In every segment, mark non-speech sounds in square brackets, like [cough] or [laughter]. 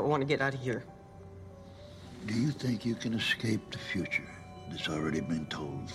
I want to get out of here. Do you think you can escape the future that's already been told?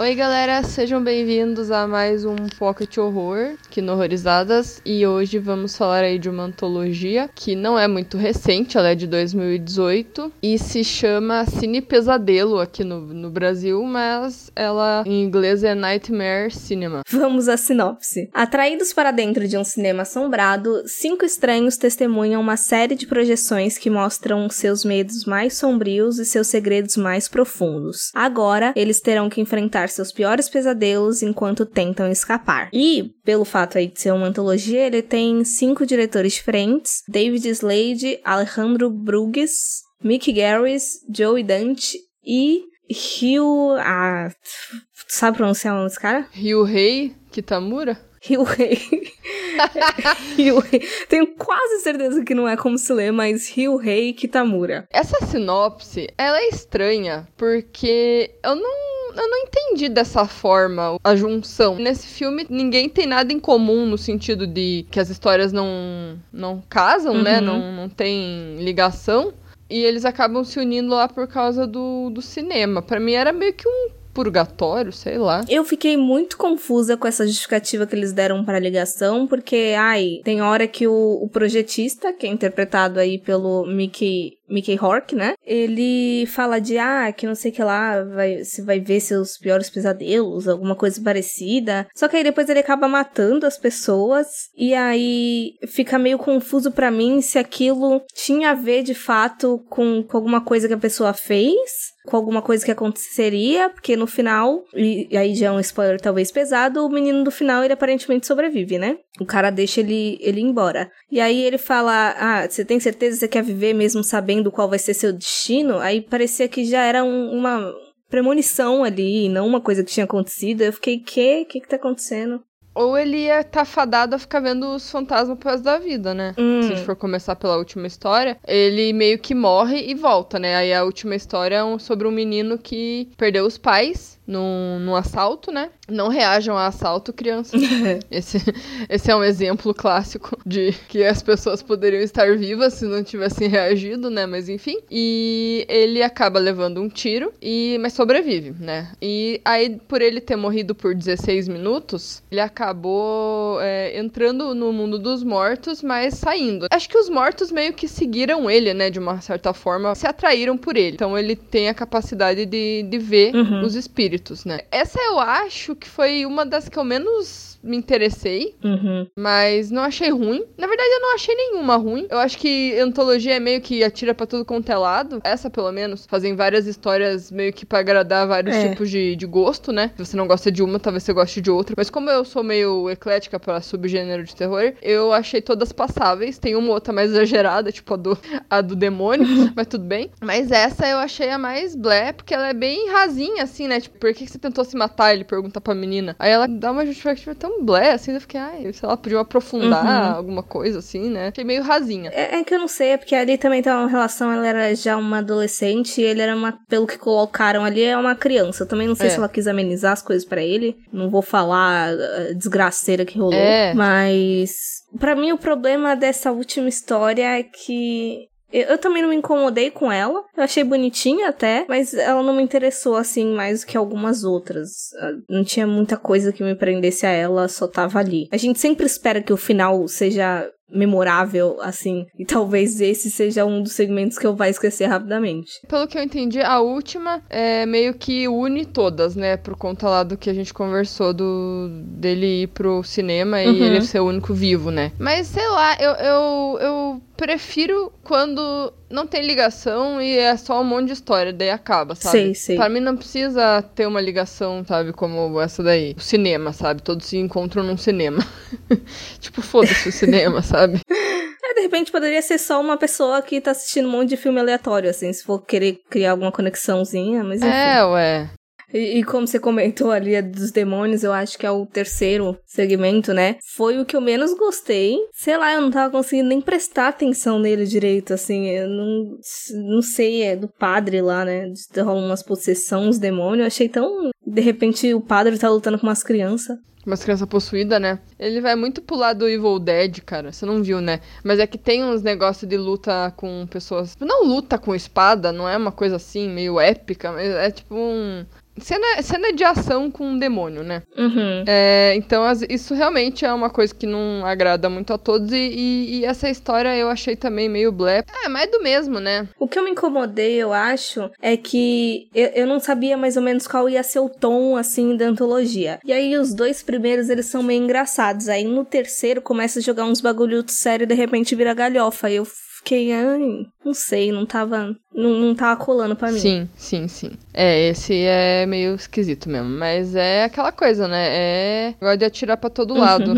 Oi, galera, sejam bem-vindos a mais um Pocket Horror aqui no Horrorizadas e hoje vamos falar aí de uma antologia que não é muito recente, ela é de 2018 e se chama Cine Pesadelo aqui no, no Brasil, mas ela em inglês é Nightmare Cinema. [laughs] Vamos à sinopse. Atraídos para dentro de um cinema assombrado, cinco estranhos testemunham uma série de projeções que mostram seus medos mais sombrios e seus segredos mais profundos. Agora, eles terão que enfrentar seus piores pesadelos enquanto tentam escapar. E, pelo fato aí de ser uma antologia, ele tem cinco diretores diferentes: David Slade, Alejandro Brugues, Mick Garris, Joey Dante e Hugh. Ah, sabe pronunciar o nome desse cara? Ryuhei Kitamura? Ryuhei. [laughs] Ryuhei. Tenho quase certeza que não é como se lê, mas Ryuhei Kitamura. Essa sinopse, ela é estranha, porque eu não eu não entendi dessa forma a junção. Nesse filme, ninguém tem nada em comum no sentido de que as histórias não, não casam, né? Uhum. Não, não tem ligação. E eles acabam se unindo lá por causa do, do cinema. Pra mim era meio que um purgatório, sei lá. Eu fiquei muito confusa com essa justificativa que eles deram para ligação, porque, ai, tem hora que o, o projetista, que é interpretado aí pelo Mickey Mickey Hork, né? Ele fala de, ah, que não sei que lá, vai, se vai ver seus piores pesadelos, alguma coisa parecida. Só que aí depois ele acaba matando as pessoas, e aí fica meio confuso para mim se aquilo tinha a ver de fato com, com alguma coisa que a pessoa fez com alguma coisa que aconteceria, porque no final, e, aí já é um spoiler talvez pesado, o menino do final ele aparentemente sobrevive, né? O cara deixa ele, ele embora. E aí ele fala: Ah, você tem certeza que você quer viver mesmo sabendo qual vai ser seu destino? Aí parecia que já era um, uma premonição ali, não uma coisa que tinha acontecido. Eu fiquei, que? O que que tá acontecendo? Ou ele ia estar fadado a ficar vendo os fantasmas pro resto da vida, né? Hum. Se a gente for começar pela última história, ele meio que morre e volta, né? Aí a última história é um- sobre um menino que perdeu os pais num, num assalto, né? Não reajam a assalto, crianças. [laughs] esse, esse é um exemplo clássico de que as pessoas poderiam estar vivas se não tivessem reagido, né? Mas enfim. E ele acaba levando um tiro, e mas sobrevive, né? E aí, por ele ter morrido por 16 minutos, ele acabou é, entrando no mundo dos mortos, mas saindo. Acho que os mortos meio que seguiram ele, né? De uma certa forma, se atraíram por ele. Então ele tem a capacidade de, de ver Uhum. os espíritos, né? Essa eu acho que foi uma das que eu menos me interessei, Uhum. mas não achei ruim. Na verdade, eu não achei nenhuma ruim. Eu acho que antologia é meio que atira pra tudo quanto é lado. Essa, pelo menos, fazem várias histórias meio que pra agradar vários É. tipos de, de gosto, né? Se você não gosta de uma, talvez você goste de outra. Mas como eu sou meio eclética pra subgênero de terror, eu achei todas passáveis. Tem uma ou outra mais exagerada, tipo a do, a do demônio, [laughs] mas tudo bem. Mas essa eu achei a mais blé, porque ela é bem rasinha, assim, né? Tipo, por que que você tentou se matar? Ele pergunta pra menina. Aí ela dá uma justificativa tão blé, assim, eu fiquei, ai, sei lá, podiam aprofundar Uhum. alguma coisa, assim, né? Achei meio rasinha. É, é que eu não sei, é porque ali também tem uma relação, ela era já uma adolescente e ele era uma, pelo que colocaram ali, é uma criança. Eu também não sei É. se ela quis amenizar as coisas pra ele. Não vou falar a desgraceira que rolou. É. Mas, pra mim, o problema dessa última história é que. Eu, também não me incomodei com ela. Eu achei bonitinha até, mas ela não me interessou assim mais do que algumas outras. Ah, Não tinha muita coisa que me prendesse a ela, só tava ali. A gente sempre espera que o final seja memorável, assim, e talvez esse seja um dos segmentos que eu vá esquecer rapidamente. Pelo que eu entendi, a última é meio que une todas, né? Por conta lá do que a gente conversou do dele ir pro cinema e Uhum. ele ser o único vivo, né? Mas sei lá, eu, eu, eu prefiro quando não tem ligação e é só um monte de história, daí acaba, sabe? Sei, sei. Pra mim não precisa ter uma ligação, sabe? Como essa daí. O cinema, sabe? Todos se encontram num cinema. [laughs] tipo, foda-se o cinema, sabe? [laughs] É, de repente poderia ser só uma pessoa que tá assistindo um monte de filme aleatório, assim, se for querer criar alguma conexãozinha, mas enfim. É, ué. E, e como você comentou ali a dos demônios, eu acho que é o terceiro segmento, né? Foi o que eu menos gostei. Sei lá, eu não tava conseguindo nem prestar atenção nele direito, assim. Eu não, não sei, é do padre lá, né? Rola umas possessão, os demônios. Eu achei tão De repente o padre tá lutando com umas crianças. Umas crianças possuídas, né? Ele vai muito pro lado do Evil Dead, cara. Você não viu, né? Mas é que tem uns negócios de luta com pessoas. Não luta com espada, não é uma coisa assim, meio épica, mas é tipo um. Cena, cena de ação com um demônio, né? Uhum. É, então, as- isso realmente é uma coisa que não agrada muito a todos. E, e- e essa história eu achei também meio blé. É, mas é do mesmo, né? O que eu me incomodei, eu acho, é que eu, eu não sabia mais ou menos qual ia ser o tom, assim, da antologia. E aí, os dois primeiros, eles são meio engraçados. Aí, no terceiro, começa a jogar uns bagulho sério e, de repente, vira galhofa. Aí eu fiquei, ai, não sei, não tava, não, não tava colando pra mim. Sim, sim, sim. É, esse é meio esquisito mesmo. Mas é aquela coisa, né? É. Gosta de atirar pra todo [laughs] lado.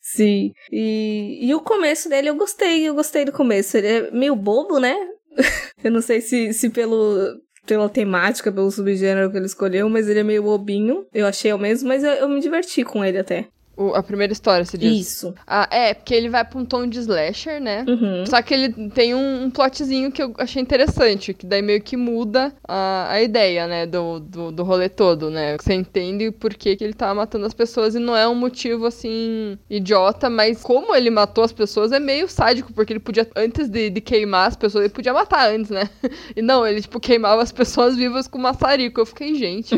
Sim. E, e o começo dele eu gostei, eu gostei do começo. Ele é meio bobo, né? [laughs] eu não sei se, se pelo. Pela temática, pelo subgênero que ele escolheu, mas ele é meio bobinho. Eu achei o mesmo, mas eu, eu me diverti com ele até. O- a primeira história, você diz. Isso. Ah, é, porque ele vai pra um tom de slasher, né? Uhum. Só que ele tem um, um plotzinho que eu achei interessante, que daí meio que muda a, a ideia, né, do, do, do rolê todo, né? Você entende por que, que ele tá matando as pessoas e não é um motivo, assim, idiota, mas como ele matou as pessoas é meio sádico, porque ele podia, antes de, de queimar as pessoas, ele podia matar antes, né? [laughs] E não, ele, tipo, queimava as pessoas vivas com maçarico. Eu fiquei, gente,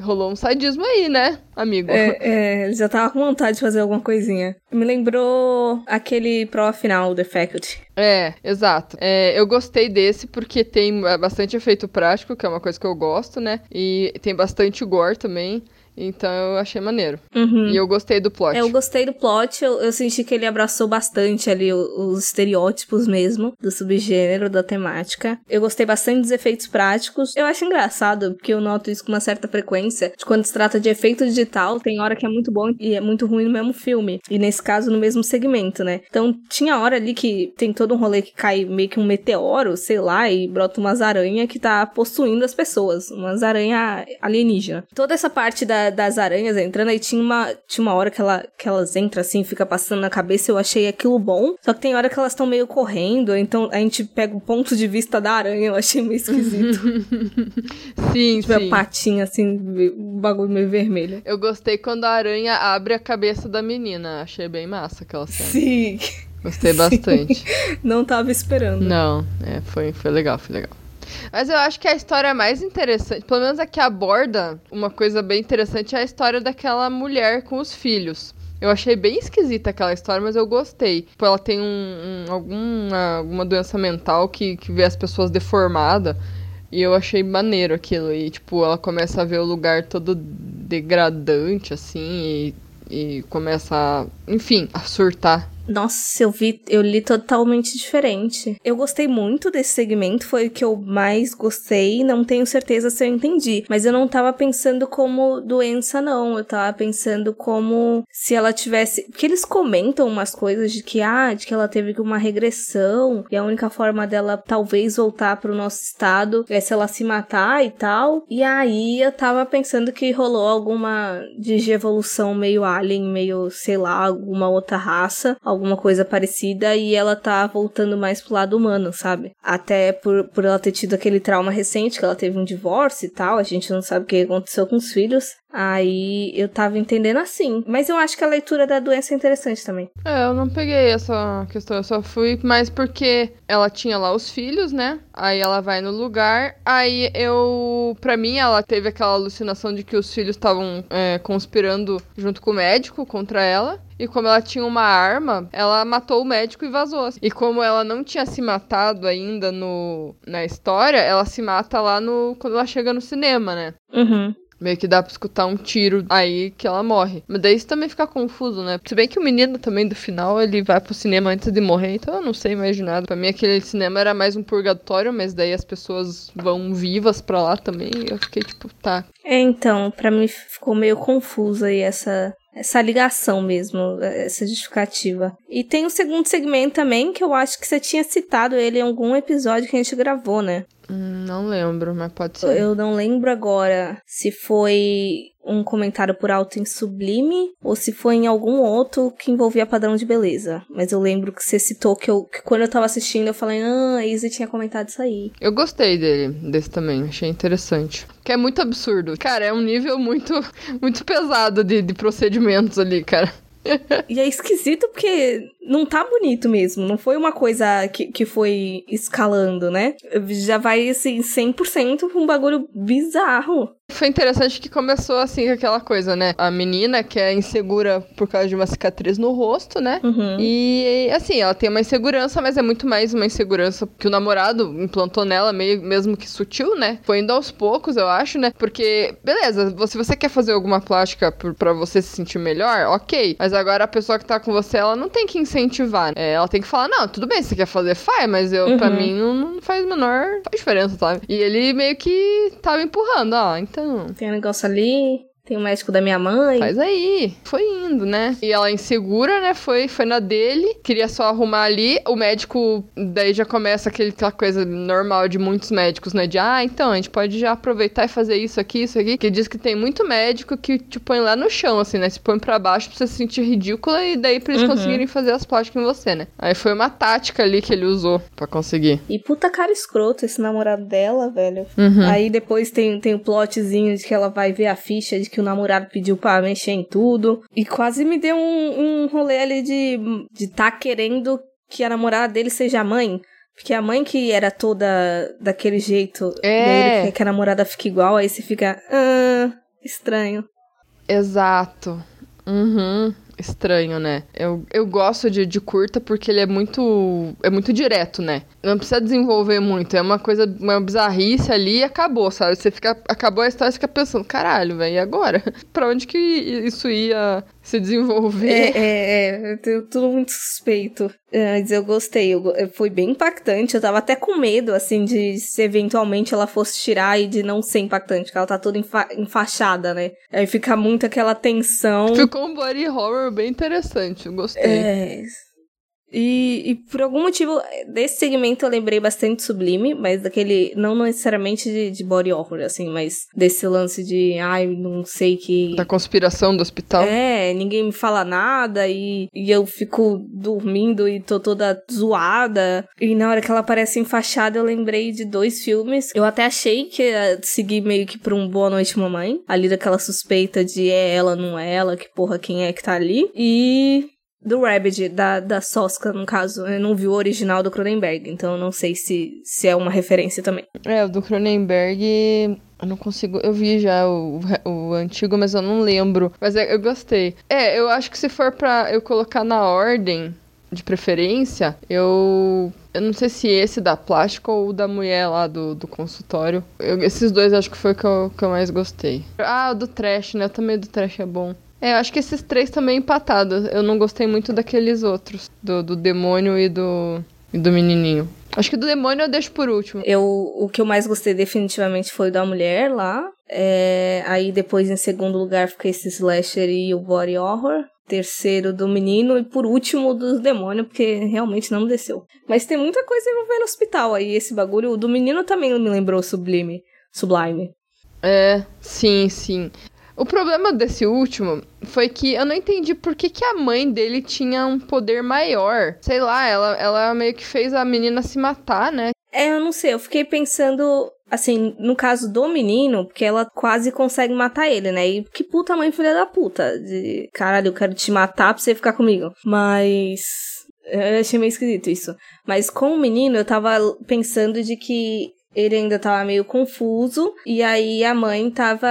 rolou um sadismo aí, né, amigo? É, é, ele já tava com vontade de fazer alguma coisinha. Me lembrou aquele prova final, The Faculty. É, exato. É, eu gostei desse porque tem é, bastante efeito prático, que é uma coisa que eu gosto, né? E tem bastante gore também. Então eu achei maneiro. Uhum. E eu gostei do plot. É, eu gostei do plot, eu, eu senti que ele abraçou bastante ali os estereótipos mesmo do subgênero, da temática. Eu gostei bastante dos efeitos práticos. Eu acho engraçado, porque eu noto isso com uma certa frequência, de quando se trata de efeito digital, tem hora que é muito bom e é muito ruim no mesmo filme. E nesse caso, no mesmo segmento, né? Então tinha hora ali que tem todo um rolê que cai meio que um meteoro, sei lá, e brota umas aranhas que tá possuindo as pessoas. Umas aranhas alienígenas. Toda essa parte da- das aranhas entrando, aí tinha uma, tinha uma hora que, ela, que elas entram assim, fica passando na cabeça, eu achei aquilo bom. Só que tem hora que elas estão meio correndo, então a gente pega o ponto de vista da aranha, eu achei meio esquisito. [laughs] Sim, tipo, a sim. patinha assim, o bagulho meio vermelho. Eu gostei quando a aranha abre a cabeça da menina. Achei bem massa aquela cena. Sim, Gostei bastante. [laughs] não tava esperando. Não, é, foi, foi legal, foi legal. Mas eu acho que a história mais interessante, pelo menos a que aborda uma coisa bem interessante, é a história daquela mulher com os filhos. Eu achei bem esquisita aquela história, mas eu gostei. Tipo, ela tem um, um- alguma, alguma doença mental que, que vê as pessoas deformadas. E eu achei maneiro aquilo. E, tipo, ela começa a ver o lugar todo degradante, assim, e, e começa a, enfim, a surtar. Nossa, eu vi, eu li totalmente diferente. Eu gostei muito desse segmento, foi o que eu mais gostei. Não tenho certeza se eu entendi, mas eu não tava pensando como doença, não. Eu tava pensando como se ela tivesse. Porque eles comentam umas coisas de que, ah, de que ela teve uma regressão e a única forma dela talvez voltar pro nosso estado é se ela se matar e tal. E aí eu tava pensando que rolou alguma digievolução meio alien, meio, sei lá, alguma outra raça, alguma coisa parecida, e ela tá voltando mais pro lado humano, sabe? Até por, por ela ter tido aquele trauma recente, que ela teve um divórcio e tal, a gente não sabe o que aconteceu com os filhos. Aí eu tava entendendo assim. Mas eu acho que a leitura da doença é interessante também. É, eu não peguei essa questão, eu só fui mais porque ela tinha lá os filhos, né? Aí ela vai no lugar, aí eu. Pra mim, ela teve aquela alucinação de que os filhos estavam é, conspirando junto com o médico contra ela. E como ela tinha uma arma, ela matou o médico e vazou. E como ela não tinha se matado ainda no, na história, ela se mata lá no. quando ela chega no cinema, né? Uhum. Meio que dá pra escutar um tiro aí que ela morre. Mas daí isso também fica confuso, né? Se bem que o menino também do final, ele vai pro cinema antes de morrer, então eu não sei mais de nada. Pra mim aquele cinema era mais um purgatório, mas daí as pessoas vão vivas pra lá também. Eu fiquei tipo, tá. É, então, pra mim ficou meio confusa aí essa, essa ligação mesmo, essa justificativa. E tem o segundo segmento também, que eu acho que você tinha citado ele em algum episódio que a gente gravou, né? Não lembro, mas pode ser. Eu não lembro agora se foi um comentário por alto em Sublime ou se foi em algum outro que envolvia padrão de beleza. Mas eu lembro que você citou que, eu, que quando eu tava assistindo eu falei, ah, a Izzy tinha comentado isso aí. Eu gostei dele, desse também, achei interessante. Que é muito absurdo. Cara, é um nível muito, [laughs] muito pesado de, de procedimentos ali, cara. [laughs] e é esquisito porque não tá bonito mesmo. Não foi uma coisa que, que foi escalando, né? Já vai, assim, 100% pra um bagulho bizarro. Foi interessante que começou assim com aquela coisa, né? A menina que é insegura por causa de uma cicatriz no rosto, né? Uhum. E assim, ela tem uma insegurança, mas é muito mais uma insegurança que o namorado implantou nela, meio, mesmo que sutil, né? Foi indo aos poucos, eu acho, né? Porque, beleza, se você quer fazer alguma plástica para você se sentir melhor, ok. Mas agora a pessoa que tá com você, ela não tem que incentivar. É, ela tem que falar, não, tudo bem, você quer fazer, faz, mas eu, uhum. pra mim, não, não faz menor faz diferença, sabe? E ele meio que tava empurrando, ó, então então. Tem um negócio ali. Tem o médico da minha mãe. Faz aí. Foi indo, né? E ela insegura, né? Foi, foi na dele. Queria só arrumar ali. O médico, daí já começa aquele, aquela coisa normal de muitos médicos, né? De, ah, então, a gente pode já aproveitar e fazer isso aqui, isso aqui. Que diz que tem muito médico que te põe lá no chão, assim, né? Se põe pra baixo pra você se sentir ridícula e daí pra eles uhum. conseguirem fazer as plásticas em você, né? Aí foi uma tática ali que ele usou pra conseguir. E puta cara escroto esse namorado dela, velho. Uhum. Aí depois tem, tem o plotzinho de que ela vai ver a ficha de que o namorado pediu pra mexer em tudo. E quase me deu um, um rolê ali de, de tá querendo que a namorada dele seja a mãe. Porque a mãe que era toda daquele jeito, é. dele, que a namorada fica igual, aí você fica. Ah, estranho. Exato. Uhum estranho, né? Eu, eu gosto de, de curta porque ele é muito. é muito direto, né? Não precisa desenvolver muito. É uma coisa, uma bizarrice ali e acabou, sabe? Você fica. Acabou a história e fica pensando, caralho, velho, e agora? [laughs] pra onde que isso ia se desenvolver. É, [laughs] é, é tenho tudo muito suspeito. É, mas eu gostei, eu, foi bem impactante. Eu tava até com medo, assim, de se eventualmente ela fosse tirar e de não ser impactante, porque ela tá toda enfa enfaixada, né? Aí fica muito aquela tensão. Ficou um body horror bem interessante, gostei. É. E, e, por algum motivo, desse segmento eu lembrei bastante Sublime, mas daquele, não necessariamente de, de body horror, assim, mas desse lance de, ai, não sei que. Da conspiração do hospital. É, ninguém me fala nada e, e eu fico dormindo e tô toda zoada. E na hora que ela aparece enfaixada, eu lembrei de dois filmes. Eu até achei que ia seguir meio que pra um Boa Noite Mamãe, ali daquela suspeita de é ela, não é ela, que porra, quem é que tá ali. E do Rabbit, da, da Soska, no caso. Eu não vi o original do Cronenberg, então eu não sei se, se é uma referência também. É, o do Cronenberg. Eu não consigo. Eu vi já o, o antigo, mas eu não lembro. Mas é, eu gostei. É, eu acho que se for pra eu colocar na ordem de preferência, eu. Eu não sei se esse da plástico ou da mulher lá do, do consultório. Eu, esses dois acho que foi o que eu, que eu mais gostei. Ah, o do trash, né? Também do trash é bom. É, eu acho que esses três também empatados. Eu não gostei muito daqueles outros. Do, do demônio e do, e do menininho. Acho que do demônio eu deixo por último. Eu, o que eu mais gostei definitivamente foi da mulher lá. É, aí depois, em segundo lugar, fica esse slasher e o body horror. Terceiro do menino e por último do demônio, porque realmente não desceu. Mas tem muita coisa envolvendo hospital aí, esse bagulho. O do menino também me lembrou Sublime. Sublime. É, sim, sim. O problema desse último foi que eu não entendi por que, que a mãe dele tinha um poder maior. Sei lá, ela, ela meio que fez a menina se matar, né? É, eu não sei, eu fiquei pensando, assim, no caso do menino, porque ela quase consegue matar ele, né? E que puta mãe filha da puta. De caralho, eu quero te matar pra você ficar comigo. Mas. Eu achei meio esquisito isso. Mas com o menino, eu tava pensando de que ele ainda tava meio confuso, e aí a mãe tava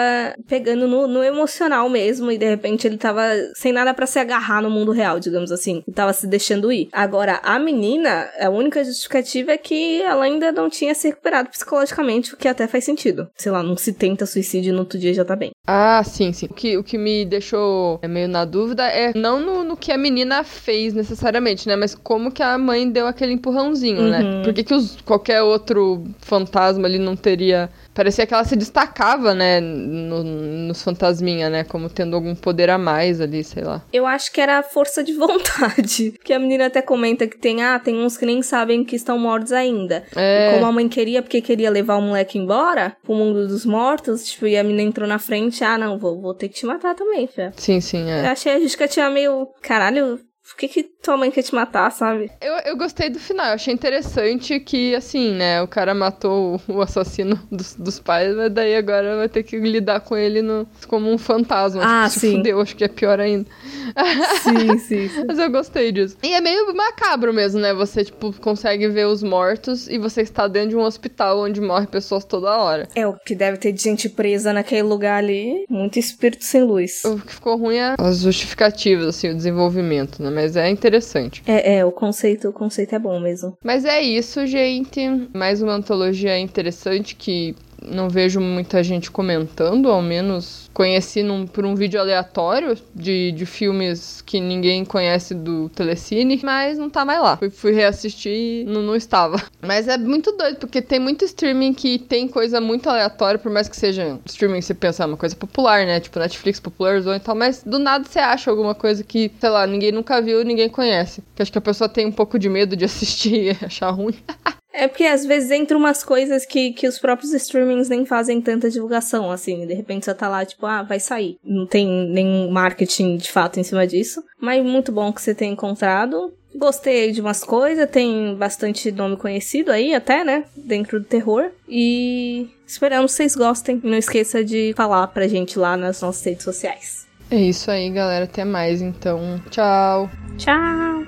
pegando no, no emocional mesmo, e de repente ele tava sem nada para se agarrar no mundo real, digamos assim, e tava se deixando ir. Agora, a menina, a única justificativa é que ela ainda não tinha se recuperado psicologicamente, o que até faz sentido. Sei lá, não se tenta suicídio no outro dia já tá bem. Ah, sim, sim. O que, o que me deixou é, meio na dúvida é não no, no que a menina fez necessariamente, né? Mas como que a mãe deu aquele empurrãozinho, né? uhum. né? Por que, que os, qualquer outro fantasma fantasma ali não teria Parecia que ela se destacava, né, no, nos fantasminha, né, como tendo algum poder a mais ali, sei lá. Eu acho que era a força de [laughs] vontade. Que a menina até comenta que tem, ah, tem uns que nem sabem que estão mortos ainda. É. E como a mãe queria, porque queria levar o moleque embora pro mundo dos mortos, tipo, e a menina entrou na frente, ah, não, vou, vou ter que te matar também, fia. Sim, sim, é. Eu achei a justificativa meio, caralho, por que, que tua mãe quer te matar, sabe? Eu, eu gostei do final, eu achei interessante que, assim, né, o cara matou o assassino [laughs] dos, dos pais, mas daí agora vai ter que lidar com ele no, como um fantasma. Ah, tipo, sim. Se fudeu, acho que é pior ainda. [laughs] Sim, sim, sim. Mas eu gostei disso. E é meio macabro mesmo, né? Você, tipo, consegue ver os mortos e você está dentro de um hospital onde morre pessoas toda hora. É, o que deve ter de gente presa naquele lugar ali, muito espírito sem luz. O que ficou ruim é as justificativas, assim, o desenvolvimento, né? Mas é interessante. É, é, o conceito, o conceito é bom mesmo. Mas é isso, gente. Mais uma antologia interessante que não vejo muita gente comentando, ao menos conheci num, por um vídeo aleatório de, de filmes que ninguém conhece do Telecine, mas não tá mais lá. Fui, fui reassistir e não, não estava. [laughs] Mas é muito doido, porque tem muito streaming que tem coisa muito aleatória, por mais que seja streaming, você pensa, é uma coisa popular, né? Tipo Netflix popularizou e tal, mas do nada você acha alguma coisa que, sei lá, ninguém nunca viu ninguém conhece. Que acho que a pessoa tem um pouco de medo de [laughs] assistir e achar ruim. [laughs] É porque às vezes entra umas coisas que, que os próprios streamings nem fazem tanta divulgação, assim. De repente você tá lá, tipo, ah, vai sair. Não tem nenhum marketing de fato em cima disso. Mas muito bom que você tenha encontrado. Gostei de umas coisas, tem bastante nome conhecido aí até, né? Dentro do terror. E esperamos que vocês gostem. Não esqueça de falar pra gente lá nas nossas redes sociais. É isso aí, galera. Até mais, então. Tchau. Tchau!